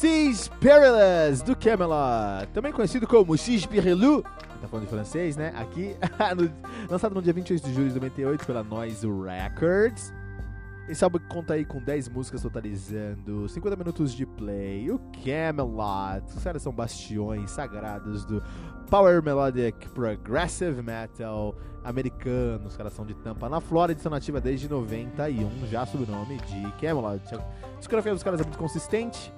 Cis Perilous do Camelot, também conhecido como Cis Perilou, tá falando de francês, né? Aqui, no, lançado no dia 28 de julho de 98 pela Noise Records. Esse álbum conta aí com 10 músicas totalizando 50 minutos de play. O Camelot, os caras são bastiões sagrados do Power Melodic Progressive Metal americano. Os caras são de Tampa na Flórida são nativa desde 91, já sob o nome de Camelot. A discografia dos caras é muito consistente.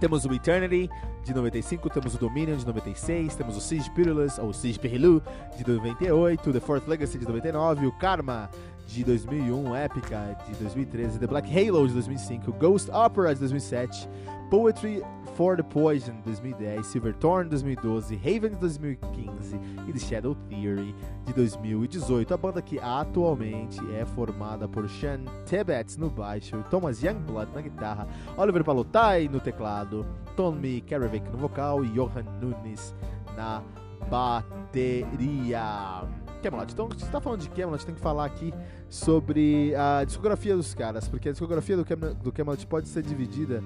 Temos o Eternity de 95, temos o Dominion de 96, temos o Siege Perilous, ou Siege Perilou de 98, The Fourth Legacy de 99, o Karma de 2001, Epica de 2013, The Black Halo de 2005, Ghost Opera de 2007, Poetry for the Poison de 2010, Silverthorn de 2012, Haven de 2015 e The Shadow Theory de 2018. A banda que atualmente é formada por Sean Tibbets no baixo, Thomas Youngblood na guitarra, Oliver Palotai no teclado, Tommy Karavik no vocal e Johan Nunes na bateria. Camelot. Então, se você tá falando de Camelot, tem que falar aqui sobre a discografia dos caras, porque a discografia do, Cam do Camelot pode ser dividida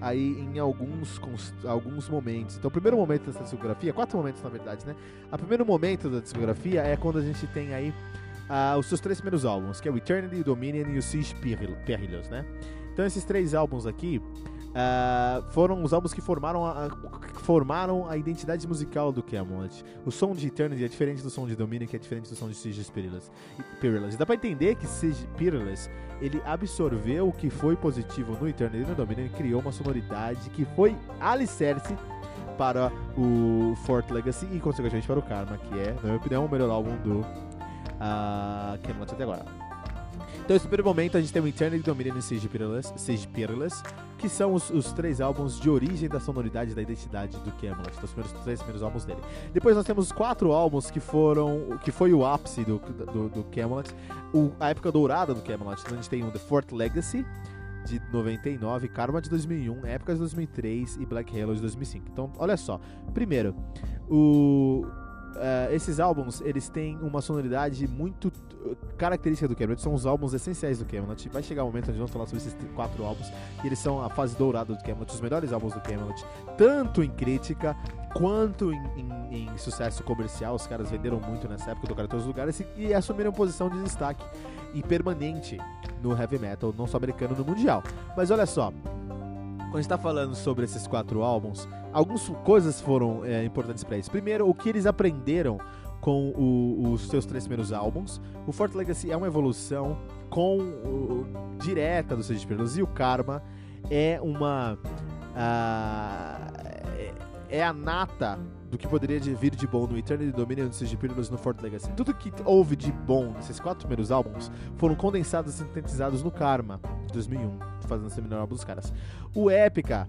aí em alguns, alguns momentos. Então, o primeiro momento dessa discografia, quatro momentos na verdade, né? O primeiro momento da discografia é quando a gente tem aí uh, os seus três primeiros álbuns, que é o Eternity, o Dominion e o Siege Perilous, né? Então, esses três álbuns aqui Uh, foram os álbuns que formaram a, formaram a identidade musical do Camelot. O som de Eternity é diferente do som de Dominion, que é diferente do som de Siege. Perilous. E dá pra entender que Siege Perilous ele absorveu o que foi positivo no Eternity e no Dominion e criou uma sonoridade que foi alicerce para o Fort Legacy e, consequentemente, para o Karma, que é, na minha opinião, o melhor álbum do uh, Camelot até agora. Então, nesse primeiro momento, a gente tem o Eternity, Dominion e Siege Perilous, Siege Perilous que são os, os, três álbuns de origem da sonoridade da identidade do Camelot, os primeiros, três primeiros álbuns dele. Depois nós temos quatro álbuns que foram, que foi o ápice do, do, do Camelot, o, a época dourada do Camelot. Então a gente tem o The Fourth Legacy, de 99, Karma de 2001, Épocas de 2003 e Black Halo de 2005. Então, olha só. Primeiro, o Uh, esses álbuns, eles têm uma sonoridade muito característica do Camelot, são os álbuns essenciais do Camelot. Vai chegar o um momento onde vamos falar sobre esses quatro álbuns, e eles são a fase dourada do Camelot, os melhores álbuns do Camelot, tanto em crítica quanto em, em, em sucesso comercial. Os caras venderam muito nessa época, tocaram em todos os lugares e, e assumiram posição de destaque e permanente no heavy metal, não só americano, no mundial. Mas olha só, quando a gente tá falando sobre esses quatro álbuns, algumas coisas foram é, importantes para eles. Primeiro, o que eles aprenderam com o, os seus três primeiros álbuns. O Fort Legacy é uma evolução com o, direta do Sage Perilous e o Karma é uma uh, é a nata do que poderia vir de bom no Eternity Dominion, no Siege Perilous no Fort Legacy. Tudo que houve de bom nesses quatro primeiros álbuns foram condensados e sintetizados no Karma, de 2001, fazendo esse melhor álbum dos caras. O Epica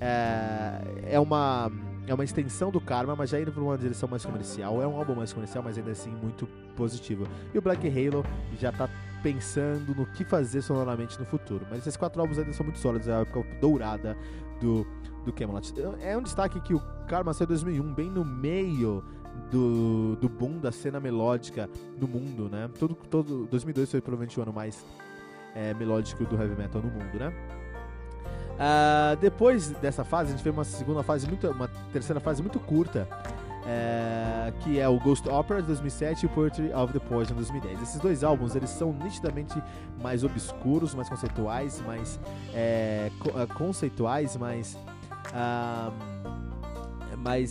é, é uma é uma extensão do Karma, mas já indo para uma direção mais comercial. É um álbum mais comercial, mas ainda assim muito positivo. E o Black Halo já tá pensando no que fazer sonoramente no futuro. Mas esses quatro álbuns ainda são muito sólidos, é a época dourada do, do Camelot. É um destaque que o Karma saiu em 2001, bem no meio do, do boom da cena melódica no mundo, né? Todo, todo 2002 foi provavelmente o ano mais é, melódico do heavy metal no mundo, né? Uh, depois dessa fase, a gente teve uma segunda fase muito, uma terceira fase muito curta, é, que é o Ghost Opera de 2007 e Poetry of the Poison de 2010. Esses dois álbuns eles são nitidamente mais obscuros, mais conceituais, mais é, co uh, conceituais, mais mais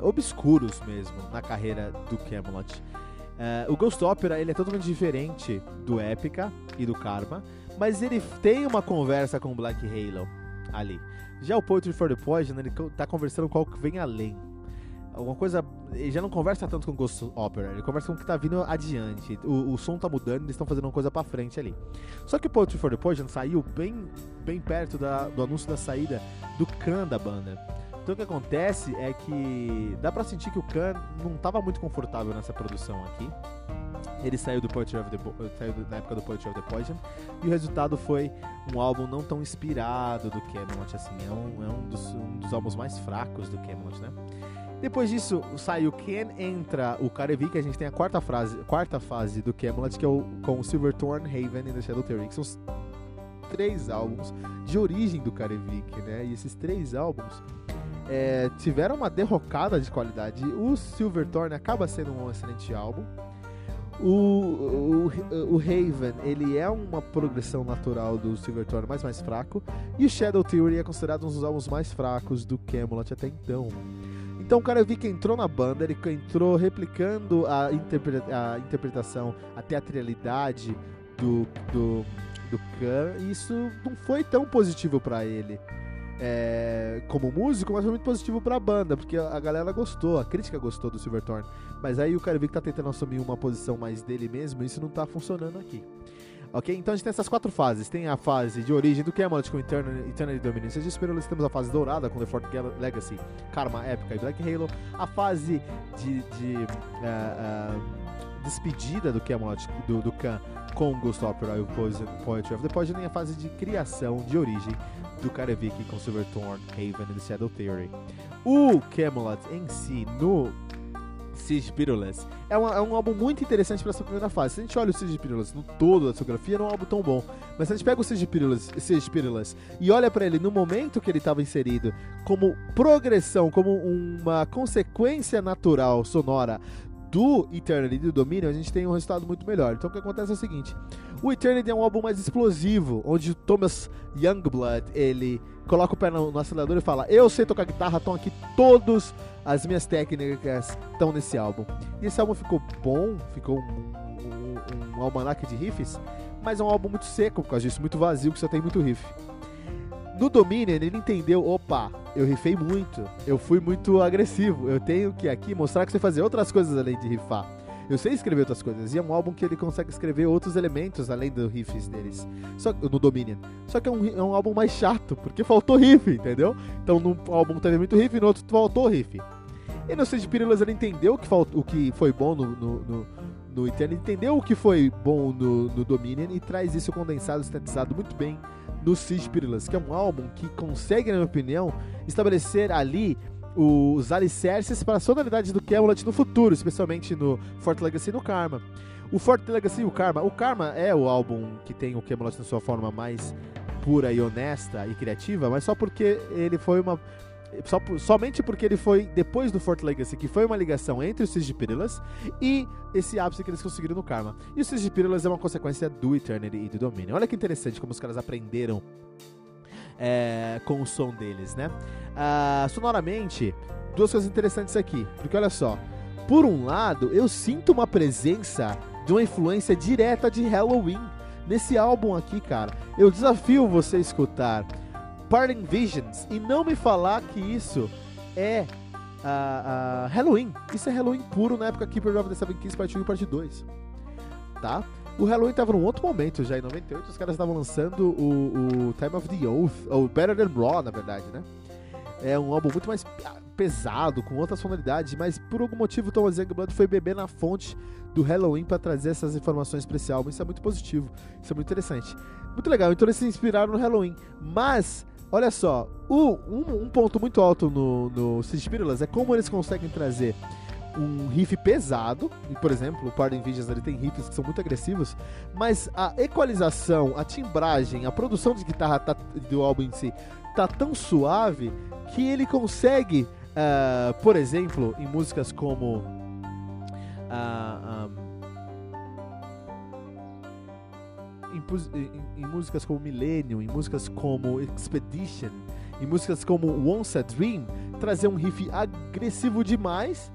obscuros mesmo na carreira do Camelot. o Ghost Opera ele é totalmente diferente do Epica e do Karma, mas ele tem uma conversa com o Black Halo ali. Já o Poetry for the Poison ele tá conversando com algo que vem além alguma coisa. Ele já não conversa tanto com Ghost Opera, ele conversa com o que tá vindo adiante. O, o som tá mudando, eles estão fazendo uma coisa pra frente ali. Só que o Poetry for the Poison saiu bem, bem perto da, do anúncio da saída do Khan da banda. Então o que acontece é que dá pra sentir que o Khan não tava muito confortável nessa produção aqui. Ele saiu do Poetry of the saiu na época do Poetry of the Poison e o resultado foi um álbum não tão inspirado do Camelot assim, é um, é um, dos, um dos álbuns mais fracos do Camelot, né? Depois disso, sai o Ken, entra o Karevi, que a gente tem a quarta, frase, quarta fase do Camelot, que é o, com o Silverthorn, Haven e The Shadow Theory, que são os três álbuns de origem do Karevik, né? E esses três álbuns é, tiveram uma derrocada de qualidade. O Silverthorn acaba sendo um excelente álbum. O, o, o ele é uma progressão natural do Silverthorn, mas mais fraco. E o Shadow Theory é considerado um dos álbuns mais fracos do Camelot até então. Então o cara vi que entrou na banda, ele entrou replicando a, a interpretação, a teatralidade do, do, do Khan, e isso não foi tão positivo para ele. É, como músico, mas foi muito positivo pra banda, porque a galera gostou, a crítica gostou do Silverthorn. Mas aí o cara que tá tentando assumir uma posição mais dele mesmo, e isso não tá funcionando aqui. Ok? Então a gente tem essas quatro fases. Tem a fase de origem do Camelot com Eternity, Eternity Dominance de Spirulus. Temos a fase dourada com The Fourth Legacy, Karma, Épica e Black Halo. A fase de, de uh, uh, despedida do Camelot, do, do Khan, com Ghost Opera e o Poetry of the Poison. E a fase de criação, de origem do Karevik com Silverthorn, Haven e The Shadow Theory. O Camelot em si, no Siege Pirulas. É, é um álbum muito interessante para essa primeira fase. Se a gente olha o Siege Pirulas no todo da discografia, não é um álbum tão bom. Mas se a gente pega o Siege Pirulas e olha para ele no momento que ele estava inserido, como progressão, como uma consequência natural sonora do Eternity do Dominion, a gente tem um resultado muito melhor. Então o que acontece é o seguinte: o Eternity é um álbum mais explosivo, onde o Thomas Youngblood ele coloca o pé no, no acelerador e fala: Eu sei tocar guitarra, estão aqui todas as minhas técnicas estão nesse álbum. E esse álbum ficou bom, ficou um, um, um almanac de riffs, mas é um álbum muito seco por causa disso, muito vazio, que só tem muito riff. No Dominion, ele entendeu, opa, eu rifei muito, eu fui muito agressivo, eu tenho que aqui mostrar que você fazer outras coisas além de rifar. Eu sei escrever outras coisas, e é um álbum que ele consegue escrever outros elementos além dos riffs deles, só, no Dominion. Só que é um, é um álbum mais chato, porque faltou riff, entendeu? Então num álbum teve muito riff, no outro faltou riff. E no Sage Pílulas ele entendeu o que, faltou, o que foi bom no, no, no, no entendeu o que foi bom no, no Dominion e traz isso condensado, sintetizado muito bem Siege Pílulas, que é um álbum que consegue, na minha opinião, estabelecer ali os alicerces para a sonoridade do Camelot no futuro, especialmente no Fort Legacy e no Karma. O Fort Legacy e o Karma, o Karma é o álbum que tem o Camelot na sua forma mais pura e honesta e criativa, mas só porque ele foi uma só, somente porque ele foi depois do Fort Legacy, que foi uma ligação entre o Siege Pílulas e esse ápice que eles conseguiram no Karma. E o Siege Pílulas é uma consequência do Eternity e do Dominion. Olha que interessante como os caras aprenderam é, com o som deles, né? Ah, sonoramente, duas coisas interessantes aqui, porque olha só, por um lado, eu sinto uma presença de uma influência direta de Halloween nesse álbum aqui, cara. Eu desafio você a escutar Parting Visions e não me falar que isso é uh, uh, Halloween. Isso é Halloween puro na época Keeper of the Seven Keys Part 1 e Part 2. Tá? O Halloween tava num outro momento já, em 98 os caras estavam lançando o, o, Time of the Oath, ou Better Than Raw, na verdade, né? É um álbum muito mais pesado, com outras sonoridades, mas por algum motivo Thomas Youngblood foi beber na fonte do Halloween para trazer essas informações para esse álbum. Isso é muito positivo, isso é muito interessante. Muito legal, então eles se inspiraram no Halloween. Mas, olha só, o, um, um ponto muito alto no, no Spirilas é como eles conseguem trazer um riff pesado, por exemplo, o Pardon Visions ele tem riffs que são muito agressivos, mas a equalização, a timbragem, a produção de guitarra tá, do álbum em si tá tão suave que ele consegue, uh, por exemplo, em músicas como uh, um, em, em, em, músicas como Millennium, em músicas como Expedition, em músicas como Once a Dream, trazer um riff agressivo demais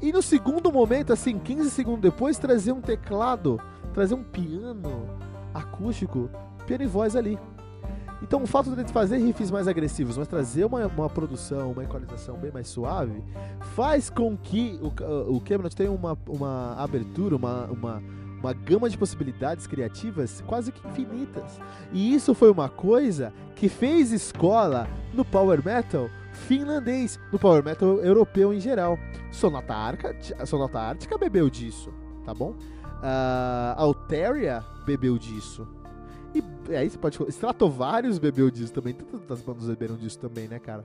e no segundo momento, assim, 15 segundos depois, trazer um teclado, trazer um piano acústico, piano e voz ali. Então o fato de fazer riffs mais agressivos, mas trazer uma, uma produção, uma equalização bem mais suave, faz com que o, o Cameron tenha uma, uma abertura, uma, uma, uma gama de possibilidades criativas quase que infinitas. E isso foi uma coisa que fez escola no Power Metal finlandês, no Power Metal europeu em geral. Sonata, Arca, Sonata Ártica bebeu disso, tá bom? Uh, Alteria bebeu disso. E aí você pode. Stratovarius bebeu disso também. Tantas bandas beberam disso também, né, cara?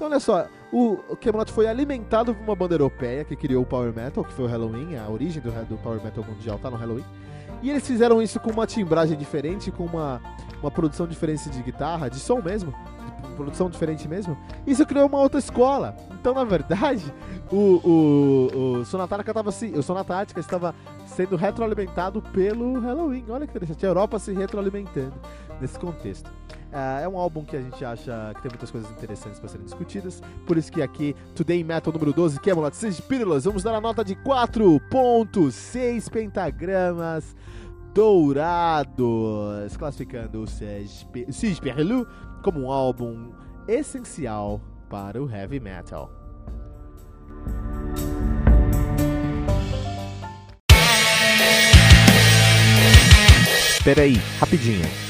Então, olha só, o, Camelot foi alimentado por uma banda europeia que criou o Power Metal, que foi o Halloween, a origem do, do Power Metal mundial tá no Halloween. E eles fizeram isso com uma timbragem diferente, com uma, uma produção diferente de guitarra, de som mesmo, de produção diferente mesmo. Isso criou uma outra escola. Então, na verdade, o, o, o estava assim, o Sonatática estava sendo retroalimentado pelo Halloween. Olha que interessante, a Europa se retroalimentando nesse contexto. Uh, é um álbum que a gente acha que tem muitas coisas interessantes para serem discutidas. Por isso que aqui, Today Metal número 12, que é uma 6 pílulas, vamos dar a nota de 4.6 pentagramas dourados, classificando o Perlu como um álbum essencial para o heavy metal. Peraí, rapidinho.